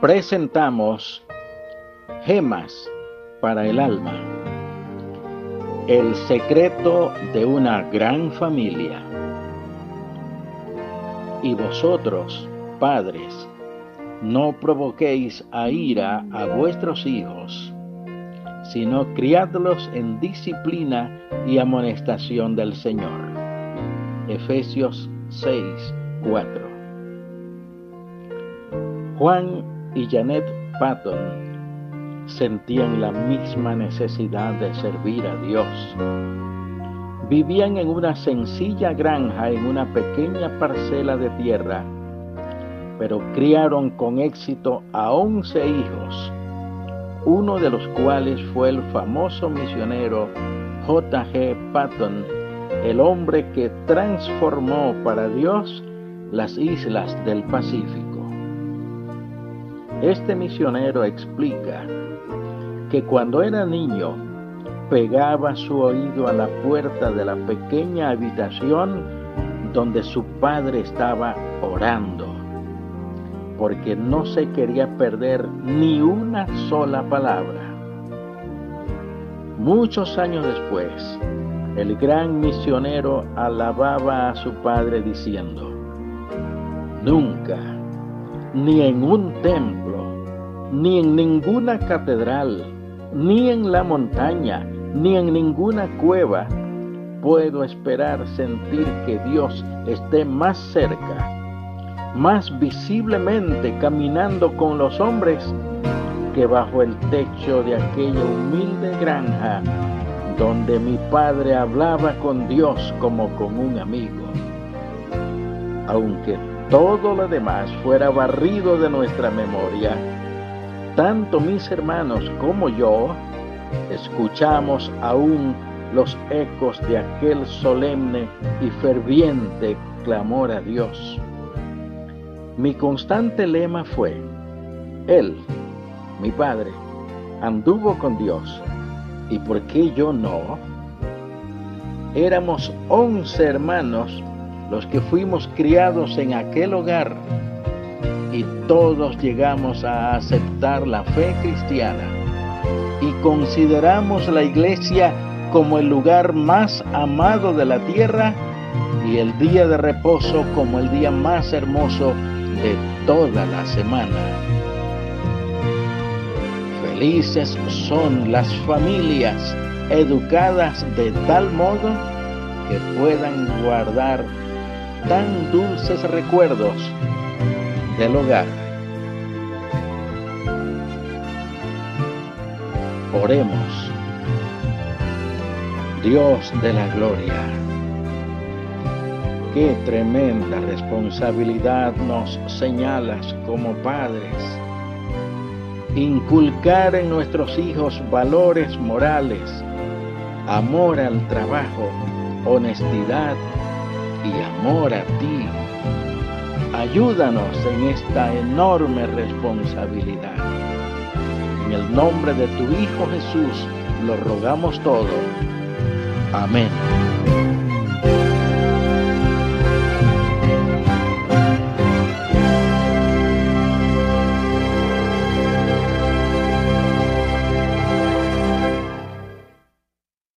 presentamos Gemas para el alma. El secreto de una gran familia. Y vosotros, padres, no provoquéis a ira a vuestros hijos, sino criadlos en disciplina y amonestación del Señor. Efesios 6, 4. Juan y Janet Patton sentían la misma necesidad de servir a Dios. Vivían en una sencilla granja en una pequeña parcela de tierra, pero criaron con éxito a once hijos, uno de los cuales fue el famoso misionero J.G. Patton, el hombre que transformó para Dios las islas del Pacífico. Este misionero explica que cuando era niño pegaba su oído a la puerta de la pequeña habitación donde su padre estaba orando, porque no se quería perder ni una sola palabra. Muchos años después, el gran misionero alababa a su padre diciendo, nunca, ni en un templo, ni en ninguna catedral, ni en la montaña, ni en ninguna cueva puedo esperar sentir que Dios esté más cerca, más visiblemente caminando con los hombres que bajo el techo de aquella humilde granja donde mi padre hablaba con Dios como con un amigo. Aunque todo lo demás fuera barrido de nuestra memoria, tanto mis hermanos como yo escuchamos aún los ecos de aquel solemne y ferviente clamor a Dios. Mi constante lema fue, Él, mi Padre, anduvo con Dios, ¿y por qué yo no? Éramos once hermanos los que fuimos criados en aquel hogar y todos llegamos a aceptar la fe cristiana y consideramos la iglesia como el lugar más amado de la tierra y el día de reposo como el día más hermoso de toda la semana. Felices son las familias educadas de tal modo que puedan guardar tan dulces recuerdos del hogar. Oremos. Dios de la gloria, qué tremenda responsabilidad nos señalas como padres. Inculcar en nuestros hijos valores morales, amor al trabajo, honestidad y amor a ti Ayúdanos en esta enorme responsabilidad. En el nombre de tu Hijo Jesús lo rogamos todo. Amén.